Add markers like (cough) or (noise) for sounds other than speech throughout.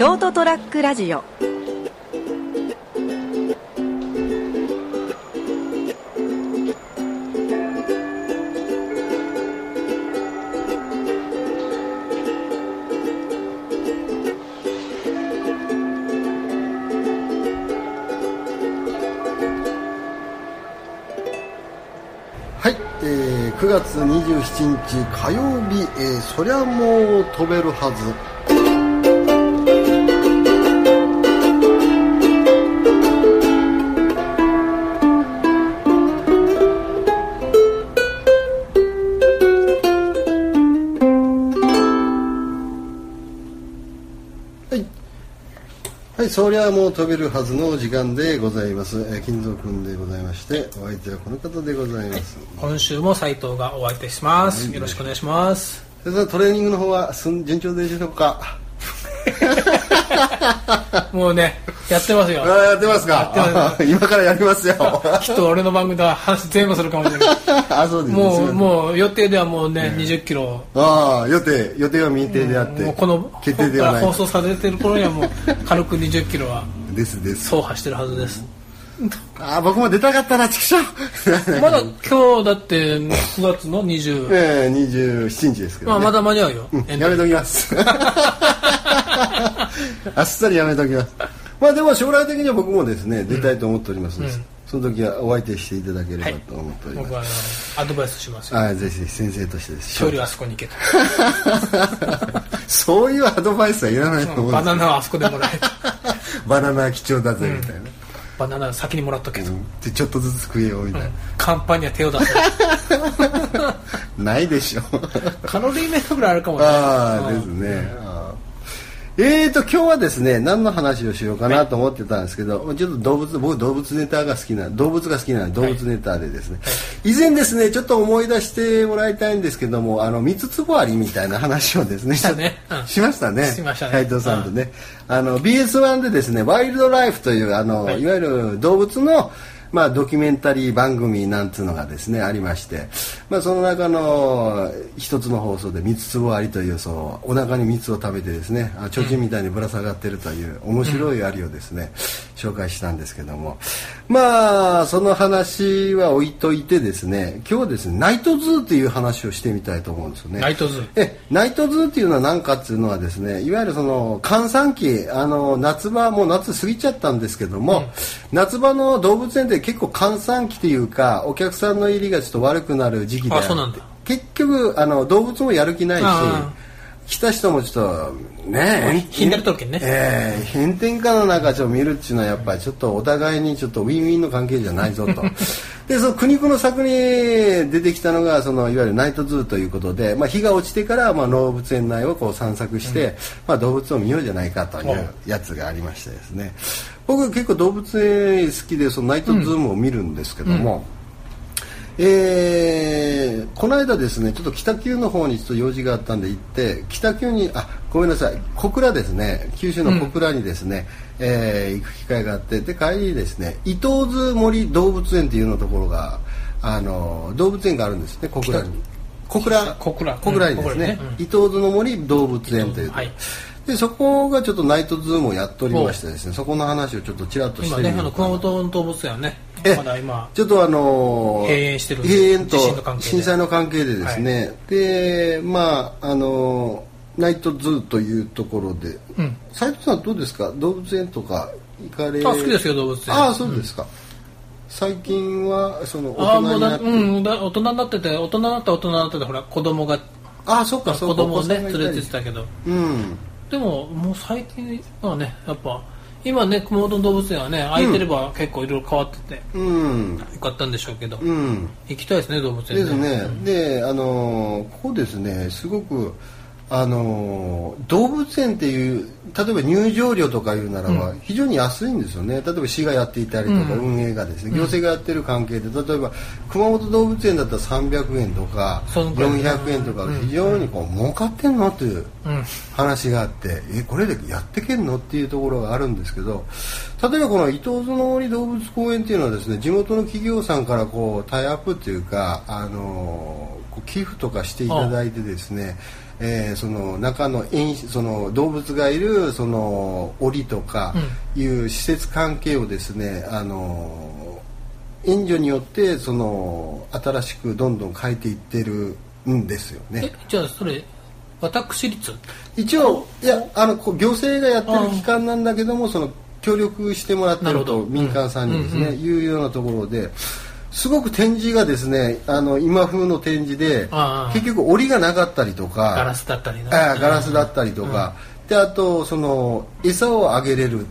ショートトラックラジオ。はい、えー、9月27日火曜日、えー、そりゃもう飛べるはず。はいはい、そりゃもう飛べるはずの時間でございます。えー金蔵君でございまして、お相手はこの方でございます。今週も斉藤がお相手します、はいよろしくお願いしますそれではトレーニングの方は順調でしょうか？(laughs) (laughs) もうねやってますよやってますか？(laughs) 今からやりますよ。(laughs) きっと俺の番組では話全部するかもしれないあ、そうです。もうもう予定ではもうね、20キロああ、予定、予定は未定であって。もうこの決定では。放送されてる頃にはもう軽く20キロはですです。走破してるはずですあ (laughs) あ、僕も出たかったな、畜生。(laughs) まだ今日だって9月の20、ええ、27日ですけど、ね。まあ、まだ間に合うよ、うんやめときます。(laughs) あっさりやめときます。まあでも将来的には僕もですね、出たいと思っておりますので、うんその時はお相手していただければはいと思っております。僕はあのアドバイスしますよはい、ぜひ先生としてです。距離はあそこに行けとそういうアドバイスはいらないと思うバナナはあそこでもらえとバナナ貴重だぜ、みたいな。バナナ先にもらっとけと、うんでちょっとずつ食えよ、みたいな。カンパには手を出せ (laughs) ないでしょ。カロリーメイトぐらいあるかもねああ、うんですね。えーと、今日はですね、何の話をしようかなと思ってたんですけど、ちょっと動物、僕動物ネタが好きな、動物が好きな動物ネタでですね、以前ですね、ちょっと思い出してもらいたいんですけども、あの、三つつぼアリみたいな話をですね、したね。うん。しましたね。しましたね。斉藤さんとね。あの、BS1 でですね、ワイルドライフという、あの、はい。いわゆる動物の、まあ、ドキュメンタリー番組なんていうのがですねありまして、まあ、その中の一つの放送でミツツボアリというそうお腹に蜜を食べてですねあ提灯みたいにぶら下がってるという面白いありをですね、紹介したんですけども。まあその話は置いといてですね今日はですねナイトズーという話をしてみたいと思うんですよね。ナイトズー。えナイトズーっていうのは何かっていうのはですねいわゆるその閑散期あの夏場もう夏過ぎちゃったんですけども、夏場の動物園で結構閑散期というかお客さんの入りがちょっと悪くなる時期であそうなんだ結局あの動物もやる気ないしあ来た人もちょっとねひんやりとるけんね。ええ炎天下の中ちょっと見るっていうのはやっぱりちょっとお互いにちょっとウィンウィンの関係じゃないぞと。(laughs) でその苦肉の策に出てきたのがそのいわゆるナイトズーということで、まあ、日が落ちてから、まあ、動物園内をこう散策して、まあ、動物を見ようじゃないかというやつがありましてですね。僕結構動物園好きでそのナイトズームを見るんですけども、えーこの間ですねちょっと北九の方にちょっと用事があったんで行って北九にあごめんなさい小倉ですね九州の小倉にですね、えー行く機会があってで帰りにですね伊東津森動物園っていうのところがあの動物園があるんですね小倉に。小倉小倉。小倉にですね,、うん伊東津の森動物園というはいでそこがちょっとナイトズームをやっておりましてですねそこの話をちょっとちらっとしてみよう今ねあの熊本の動物園はねえまだ今ちょっとあのー閉園してる閉園と地震災の関係でですね、でまああのーナイトズーというところで。うん。斉藤さんどうですか？動物園とか行かれあ好きですよ動物園。ああそうですか、最近はその大人になって。う大人になってて大人になった大人になっててほら子供がああそっかそうか子供をね連れてってたけど。うん。でももう最近はねやっぱ今ね熊本の動物園はね空いてれば結構いろいろ変わっててうん。よかったんでしょうけど、うん。行きたいですね動物園ですね、であのーここですねすごくあのー動物園っていう例えば入場料とかいうならば非常に安いんですよね、例えば市がやっていたりとかうん。運営がですね、行政がやってる関係で例えば熊本動物園だったら300円とかそのくらい。400円とか非常にこう儲かってんのっていううん。話があってえこれでやってけんのっていうところがあるんですけど例えばこの伊東津の森動物公園っていうのはですね地元の企業さんからこうタイアップっていうかあの寄付とかしていただいてですね、えーその中の演その動物がいるその檻とかいう施設関係をですね、あの援助によってその新しくどんどん変えていってるんですよね。えじゃあそれ私立？一応いやあのこう行政がやってる機関なんだけどもその協力してもらってると民間さんにですね、うんうん。いうようなところですごく展示がですねあの今風の展示で結局檻がなかったりとかガラスだったりな。ああガラスだったりとか、であとその餌をあげれる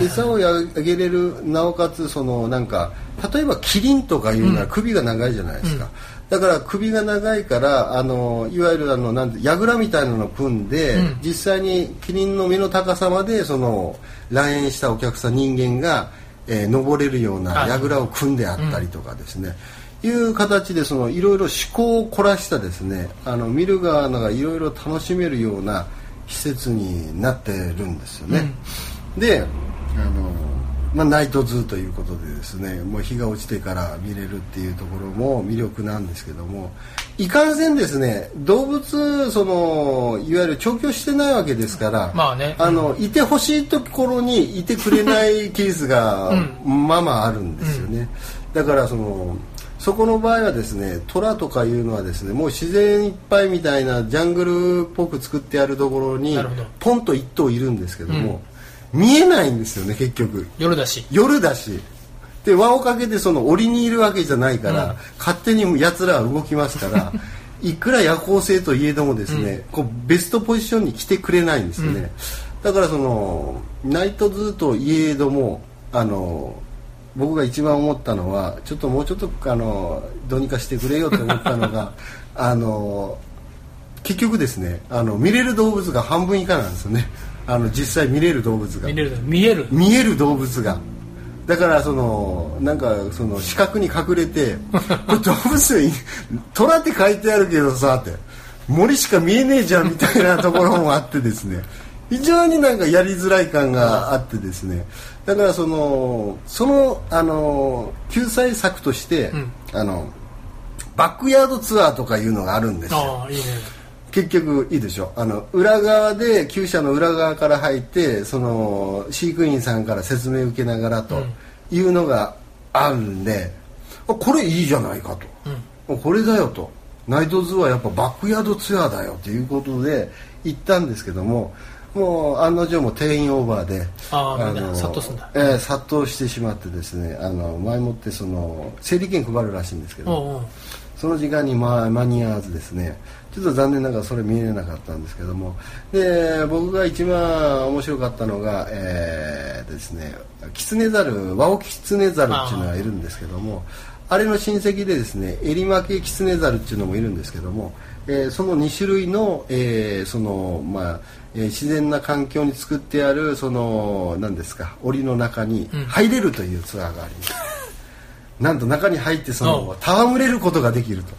餌をあげれるなおかつそのなんか例えばキリンとかいうのは首が長いじゃないですか、だから首が長いからあのいわゆるあのなんて櫓みたいなのを組んで、うん。実際にキリンの目の高さまでその来園したお客さん人間が、えー登れるようなはい。櫓を組んであったりとかですね、いう形でそのいろいろ思考を凝らしたですねあの見る側がいろいろ楽しめるような施設になってるんですよね。であの、まあ、ナイトズーということでですねもう日が落ちてから見れるっていうところも魅力なんですけどもいかんせんですね動物そのいわゆる調教してないわけですから、まあね。あのいてほしいところにいてくれないケースが (laughs) まあまああるんですよね、だからそのそこの場合はですね虎とかいうのはですねもう自然いっぱいみたいなジャングルっぽく作ってあるところにポンと一頭いるんですけども、見えないんですよね結局。夜だし。夜だし。で輪をかけてその檻にいるわけじゃないから、勝手に奴らは動きますから (laughs) いくら夜行性といえどもですね、こうベストポジションに来てくれないんですよね、だからそのナイトズーといえどもあの僕が一番思ったのはちょっともうちょっとあのどうにかしてくれよと思ったのが (laughs) あの結局ですねあの見れる動物が半分以下なんですよねあの実際見れる動物が。見れる。見える。見える動物が。だからそのなんかその四角に隠れて (laughs) これ動物園虎って書いてあるけどさって。森しか見えねえじゃんみたいなところもあってですね。(laughs) 非常になんかやりづらい感があってですね。だからそのそのあの救済策として、ん。あのバックヤードツアーとかいうのがあるんですよ。ああいいね結局いいでしょ。あの裏側で厩舎の裏側から入ってその飼育員さんから説明を受けながらというのがあるんで、あこれいいじゃないかと、これだよと。ナイトズーはやっぱバックヤードツアーだよということで行ったんですけどももう案の定も定員オーバーであーみんな殺到すんだ。えー殺到してしまってですねあの前もってその整理券配るらしいんですけどおうおうその時間に、間に合わずですねちょっと残念ながらそれ見れなかったんですけどもで僕が一番面白かったのが、えーですねキツネザルワオキツネザルっていうのがいるんですけどもあれの親戚でですねエリマケキツネザルっていうのもいるんですけども、えーその2種類の,、えーそのまあえ自然な環境に作ってあるその何ですか檻の中に入れるというツアーがあります、なんと中に入ってその戯れることができると。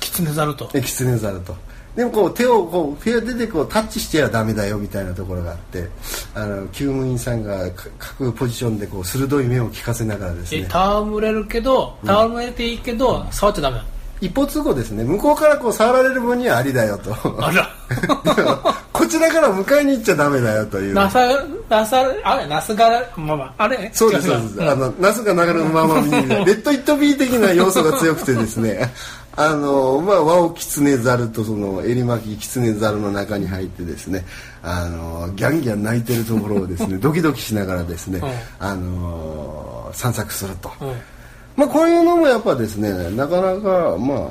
キツネザルと。えキツネザルと。でもこう手をこう手を出てこうタッチしてはダメだよみたいなところがあってあの救務員さんがか各ポジションでこう鋭い目を利かせながらですえね戯れるけど戯れていいけど触っちゃダメなの一方通行ですね。向こうからこう触られる分にはありだよと。(laughs) こちらから迎えに行っちゃダメだよという。なさなさあれなすがらまあまああれ？そうですそうです。あのナスが流れるまま見に (laughs) レッド・イット・ビー的な要素が強くてですね。(laughs) あのまあワオキツネザルとそのエリマキキツネザルの中に入ってですね、あのギャンギャン泣いてるところをですねドキドキしながらですね、あの散策すると。うんまあこういうのもやっぱですねなかなかまあ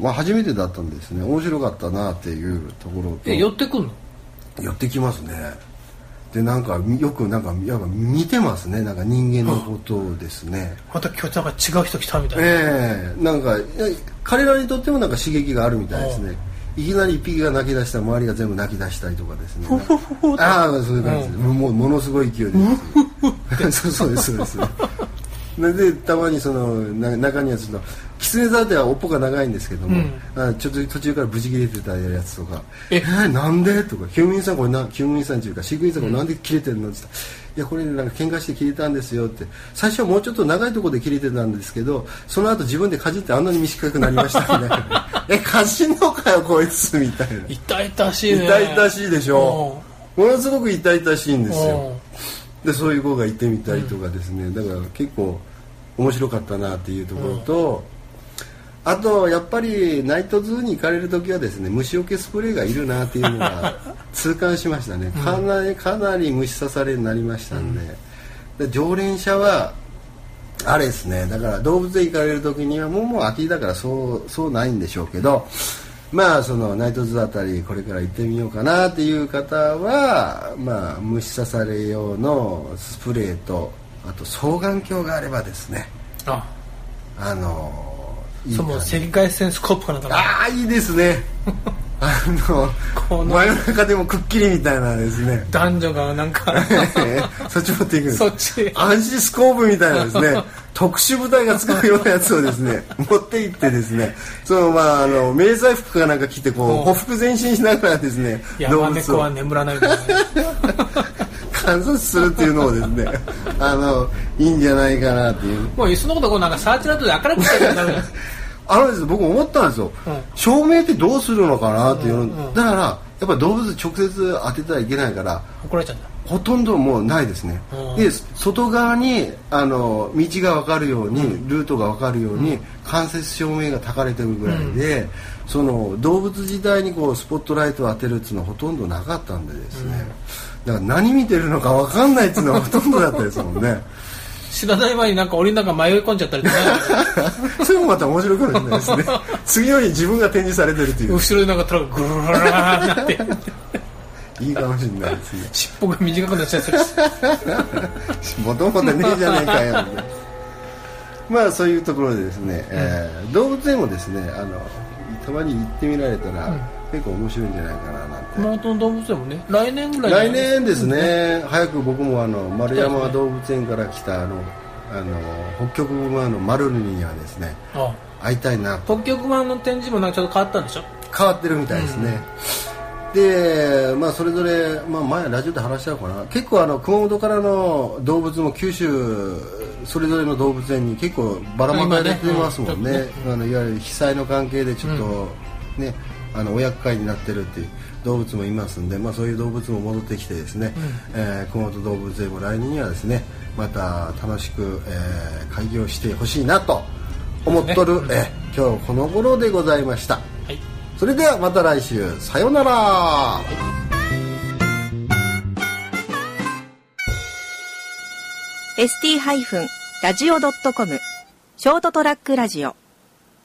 まあ初めてだったんですね。面白かったなっていうところと。え寄ってくんの？寄ってきますね。でなんかよくなんかやっぱ見てますね。なんか人間のことをですね、また今日なんか違う人来たみたいな、ええ。なんか彼らにとってもなんか刺激があるみたいですね。いきなり一匹が泣き出したら周りが全部泣き出したりとかですね。ああそういう感じで、もうものすごい勢いで (laughs) そうそうですそう。ですででたまにそのな中にはそのキキツネザルでは尾っぽが長いんですけども、うん。あちょっと途中からブチ切れてたやつとか「え？えーなんで?」とか「救務員さんこれな救務員さんっていうか飼育員さんこれなんで切れてるの?」って言ったらいやこれなんか喧嘩して切れたんですよ」って。最初はもうちょっと長いところで切れてたんですけどその後自分でかじってあんなに短くなりましたみたいな「(laughs) えかじんのかよこいつ」みたいな。痛々しいね。痛々しいでしょ。ものすごく痛々しいんですよでそういう子がいてみたりとかですね、だから結構面白かったなっていうところと、あとやっぱりナイトズーに行かれる時はですね虫除けスプレーがいるなっていうのが (laughs) 痛感しましたね。かなりかなり虫刺されになりましたんで,、で常連者はあれですね。だから動物園行かれる時にはもうもう秋だからそうそうないんでしょうけどまあそのナイトズーあたりこれから行ってみようかなっていう方はまあ虫刺され用のスプレーとあと双眼鏡があればですねあ。あのいいそうもう感じ。赤外線スコープかなんかな？ああいいですね。(laughs) あのこの。真夜中でもくっきりみたいなですね。男女がなんか (laughs) そっち持っていくんです。そっち。暗視スコープみたいなですね (laughs) 特殊部隊が使うようなやつをですね (laughs) 持って行ってですねそのまああの迷彩服かなんか着てこううん。ほふ前進しながらですね山猫は眠らないみ (laughs) 観察するっていうのをですね (laughs) あのいいんじゃないかなっていう。もういっそのことこうなんかサーチライトで明るくしたらダメだよあのですね僕思ったんですよ、うん。照明ってどうするのかなっていうの、うんうんだからやっぱり動物直接当ててはいけないから。怒られちゃうんだほとんどもうないですね、うん。で外側にあの道が分かるように、ルートが分かるように、間接照明が焚かれてるぐらいで、その動物自体にこうスポットライトを当てるっていうのはほとんどなかったんでですね、だから何見てるのか分かんないっていうのはほとんどだったですもんね。知らない前になんか檻の中迷い込んじゃったりとか。(laughs) それもまた面白いかもしれないですね。(laughs) 次の日自分が展示されてるっていう。後ろでなんかトラックがグルーっていいかもしれないですね尻尾が短くなっちゃったもともとねえじゃねえかよ。(laughs) まあそういうところでですね、えー動物園もですねあのたまに行ってみられたら、結構面白いんじゃないかななんて。熊本の動物園もね来年ぐらい来年ですね、早く僕もあの丸山動物園から来たあのあの北極馬のマルルにはですねあ会いたいなと。北極湾の展示もなんかちょっと変わったんでしょ？変わってるみたいですね、で、まあ、それぞれ、まあ、前ラジオで話したのかな。結構あの熊本からの動物も九州それぞれの動物園に結構ばらまかれてますもんね。今ねあのいわゆる被災の関係でちょっと、ねあのお厄介になってるっていう動物もいますんで、まあ、そういう動物も戻ってきてですね、えー熊本動物園も来年にはですねまた楽しく、えー開業してほしいなと思っとる、えー今日この頃でございました。それではまた来週。さようなら、ST-radio.com ショートトラックラジオ。